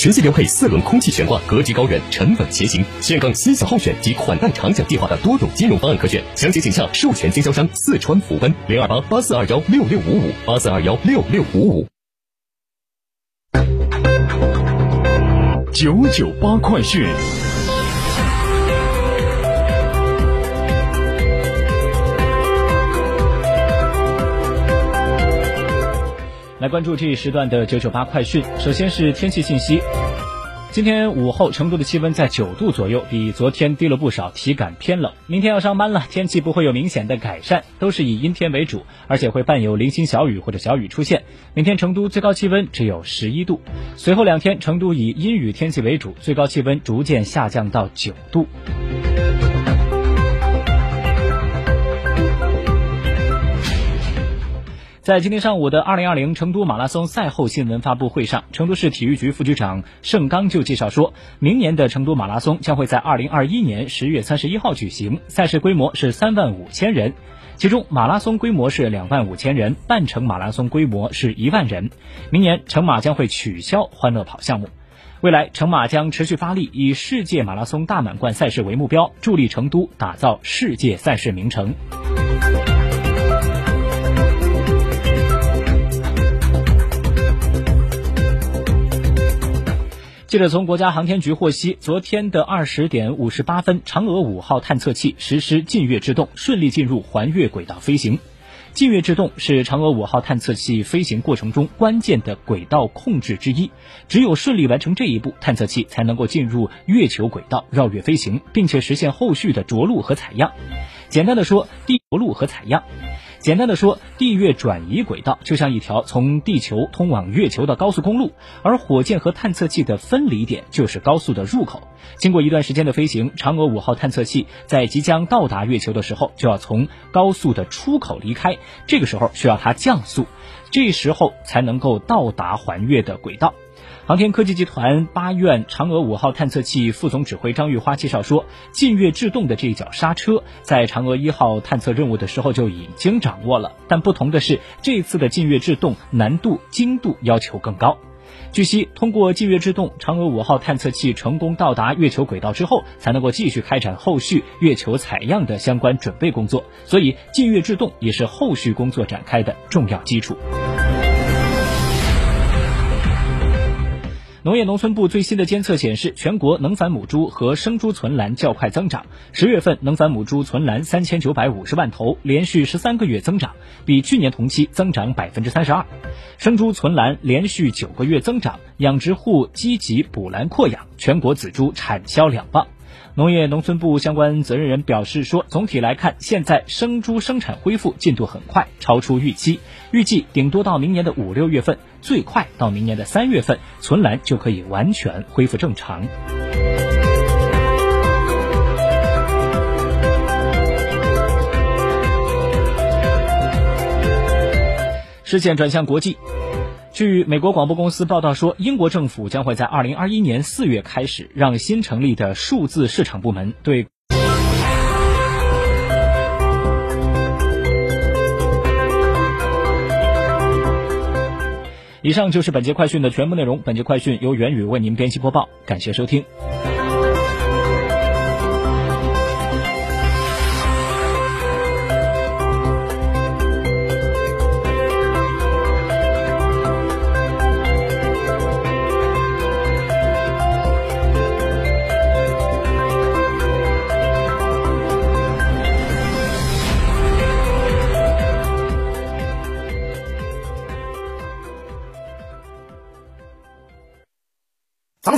全系标配四轮空气悬挂，格局高远，沉稳前行。现更心想好选及款待长享计划的多种金融方案可选，详情请向授权经销商四川福奔零二八八四二幺六六五五八四二幺六六五五。九九八快讯。来关注这一时段的九九八快讯。首先是天气信息，今天午后成都的气温在九度左右，比昨天低了不少，体感偏冷。明天要上班了，天气不会有明显的改善，都是以阴天为主，而且会伴有零星小雨或者小雨出现。明天成都最高气温只有十一度，随后两天成都以阴雨天气为主，最高气温逐渐下降到九度。在今天上午的二零二零成都马拉松赛后新闻发布会上，成都市体育局副局长盛刚就介绍说，明年的成都马拉松将会在二零二一年十月三十一号举行，赛事规模是三万五千人，其中马拉松规模是两万五千人，半程马拉松规模是一万人。明年成马将会取消欢乐跑项目，未来成马将持续发力，以世界马拉松大满贯赛事为目标，助力成都打造世界赛事名城。记者从国家航天局获悉，昨天的二十点五十八分，嫦娥五号探测器实施近月制动，顺利进入环月轨道飞行。近月制动是嫦娥五号探测器飞行过程中关键的轨道控制之一，只有顺利完成这一步，探测器才能够进入月球轨道绕月飞行，并且实现后续的着陆和采样。简单的说，地着陆和采样。简单的说，地月转移轨道就像一条从地球通往月球的高速公路，而火箭和探测器的分离点就是高速的入口。经过一段时间的飞行，嫦娥五号探测器在即将到达月球的时候，就要从高速的出口离开，这个时候需要它降速，这时候才能够到达环月的轨道。航天科技集团八院嫦娥五号探测器副总指挥张玉花介绍说，近月制动的这一脚刹车，在嫦娥一号探测任务的时候就已经掌握了，但不同的是，这次的近月制动难度、精度要求更高。据悉，通过近月制动，嫦娥五号探测器成功到达月球轨道之后，才能够继续开展后续月球采样的相关准备工作，所以近月制动也是后续工作展开的重要基础。农业农村部最新的监测显示，全国能繁母猪和生猪存栏较快增长。十月份能繁母猪存栏三千九百五十万头，连续十三个月增长，比去年同期增长百分之三十二。生猪存栏连续九个月增长，养殖户积极补栏扩养，全国仔猪产销两旺。农业农村部相关责任人表示说，总体来看，现在生猪生产恢复进度很快，超出预期，预计顶多到明年的五六月份，最快到明年的三月份，存栏就可以完全恢复正常。视线转向国际。据美国广播公司报道说，英国政府将会在二零二一年四月开始，让新成立的数字市场部门对。以上就是本节快讯的全部内容。本节快讯由元宇为您编辑播报，感谢收听。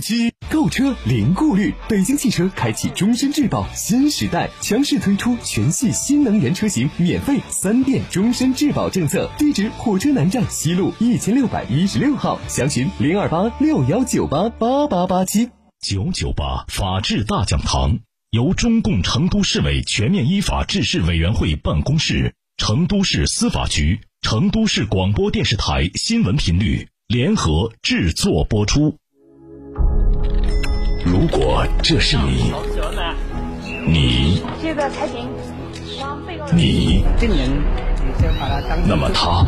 七。购车零顾虑，北京汽车开启终身质保新时代，强势推出全系新能源车型免费三电终身质保政策。地址：火车南站西路一千六百一十六号，详询零二八六幺九八八八八七九九八法治大讲堂，由中共成都市委全面依法治市委员会办公室、成都市司法局、成都市广播电视台新闻频率联合制作播出。如果这是你，你，你，那么他